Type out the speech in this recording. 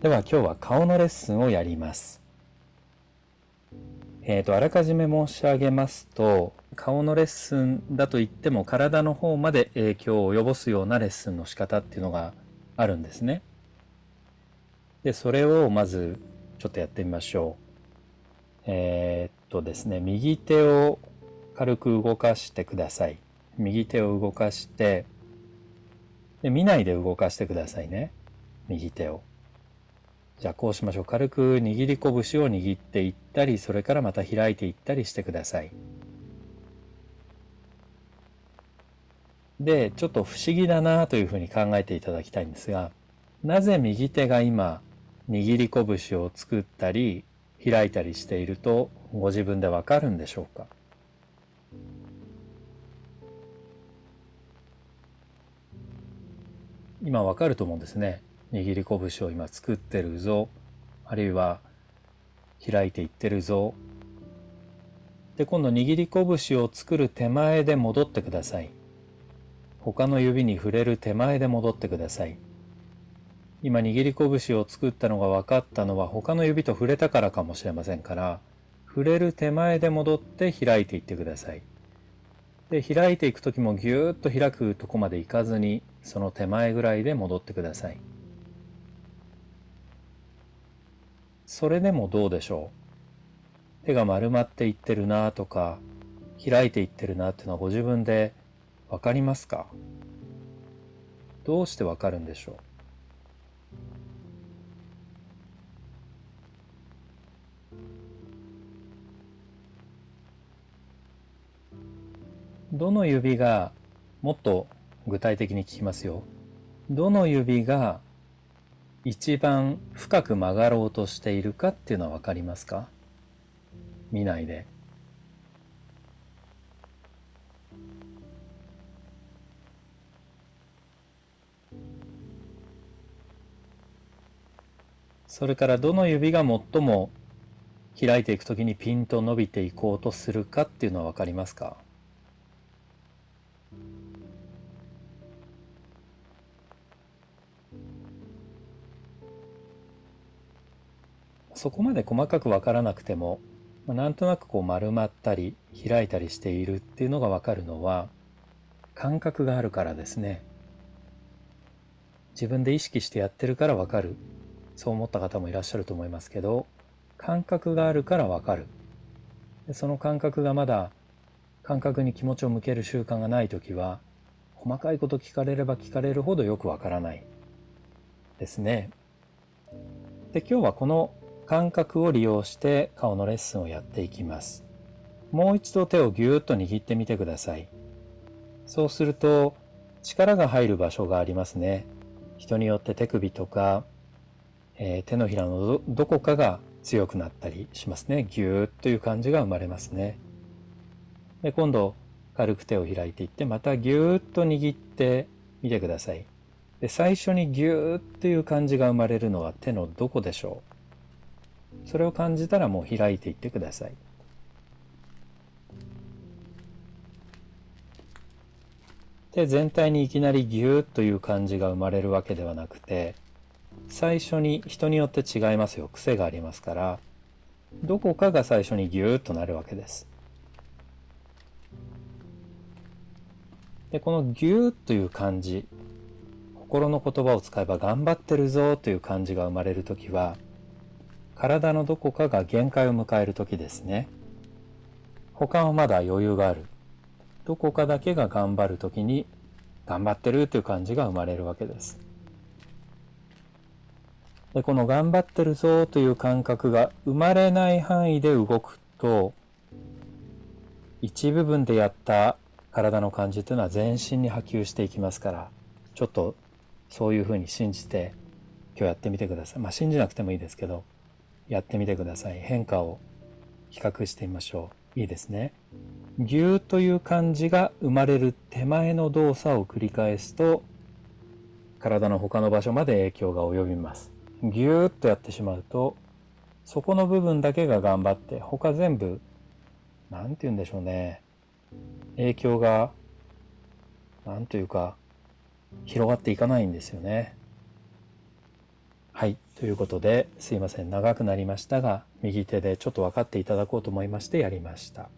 では今日は顔のレッスンをやります。えっ、ー、と、あらかじめ申し上げますと、顔のレッスンだと言っても体の方まで影響を及ぼすようなレッスンの仕方っていうのがあるんですね。で、それをまずちょっとやってみましょう。えー、っとですね、右手を軽く動かしてください。右手を動かして、で見ないで動かしてくださいね。右手を。じゃあこうしましょう。軽く握り拳を握っていったり、それからまた開いていったりしてください。で、ちょっと不思議だなというふうに考えていただきたいんですが、なぜ右手が今、握り拳を作ったり、開いたりしているとご自分でわかるんでしょうか？今わかると思うんですね。握り拳を今作ってるぞ、あるいは開いていってるぞ。で、今度握り拳を作る手前で戻ってください。他の指に触れる手前で戻ってください。今握り拳を作ったのが分かったのは他の指と触れたからかもしれませんから、触れる手前で戻って開いていってください。で、開いていくときもぎゅーっと開くとこまでいかずに、その手前ぐらいで戻ってください。それでもどうでしょう？手が丸まっていってるなとか、開いていってるなっていうのはご自分でわかりますか？どうしてわかるんでしょう？どの指がもっと具体的に聞きますよ。どの指が一番深く曲がろうとしているかっていうのはわかりますか？見ないで。それからどの指が最も開いていくときにピンと伸びていこうとするかっていうのはわかりますか？そこまで細かくわからなくても、まあ、なんとなくこう丸まったり開いたりしているっていうのがわかるのは感覚があるからですね。自分で意識してやってるからわかる。そう思った方もいらっしゃると思いますけど、感覚があるからわかる。でその感覚がまだ感覚に気持ちを向ける習慣がないときは、細かいこと聞かれれば聞かれるほどよくわからないですね。で、今日はこの感覚を利用して顔のレッスンをやっていきます。もう一度手をぎゅーっと握ってみてください。そうすると力が入る場所がありますね。人によって手首とか、えー、手のひらのどこかが強くなったりしますね。ぎゅーっという感じが生まれますね。で今度軽く手を開いていってまたぎゅーっと握ってみてください。で最初にぎゅーっという感じが生まれるのは手のどこでしょう？それを感じたらもう開いていってください。で全体にいきなりギューという感じが生まれるわけではなくて最初に人によって違いますよ癖がありますからどこかが最初にギューとなるわけですでこのギューという感じ心の言葉を使えば頑張ってるぞという感じが生まれるときは体のどこかが限界を迎える時ですね。他はまだ余裕がある。どこかだけが頑張る時に頑張ってるという感じが生まれるわけです。でこの頑張ってるぞという感覚が生まれない範囲で動くと一部分でやった体の感じというのは全身に波及していきますからちょっとそういうふうに信じて今日やってみてください。まあ信じなくてもいいですけどやってみてください。変化を比較してみましょう。いいですね。ぎゅーという感じが生まれる手前の動作を繰り返すと、体の他の場所まで影響が及びます。ぎゅーっとやってしまうと、そこの部分だけが頑張って、他全部、なんて言うんでしょうね。影響が、なんというか、広がっていかないんですよね。はい。ということですいません長くなりましたが右手でちょっと分かっていただこうと思いましてやりました。